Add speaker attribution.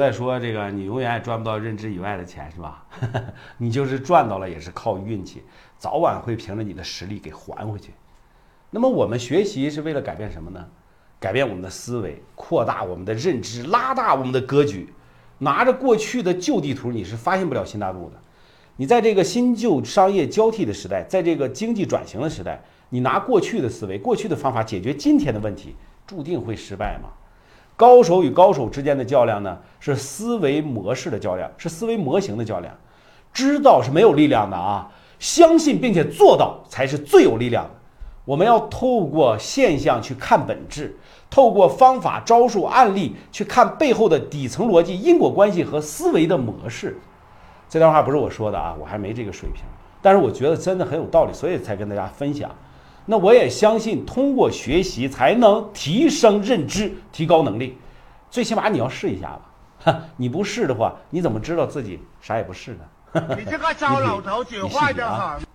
Speaker 1: 再说这个，你永远也赚不到认知以外的钱，是吧？你就是赚到了，也是靠运气，早晚会凭着你的实力给还回去。那么我们学习是为了改变什么呢？改变我们的思维，扩大我们的认知，拉大我们的格局。拿着过去的旧地图，你是发现不了新大陆的。你在这个新旧商业交替的时代，在这个经济转型的时代，你拿过去的思维、过去的方法解决今天的问题，注定会失败吗？高手与高手之间的较量呢，是思维模式的较量，是思维模型的较量。知道是没有力量的啊，相信并且做到才是最有力量的。我们要透过现象去看本质，透过方法、招数、案例去看背后的底层逻辑、因果关系和思维的模式。这段话不是我说的啊，我还没这个水平，但是我觉得真的很有道理，所以才跟大家分享。那我也相信，通过学习才能提升认知、提高能力。最起码你要试一下吧，哈，你不试的话，你怎么知道自己啥也不是呢？
Speaker 2: 你这个糟老头子坏得很。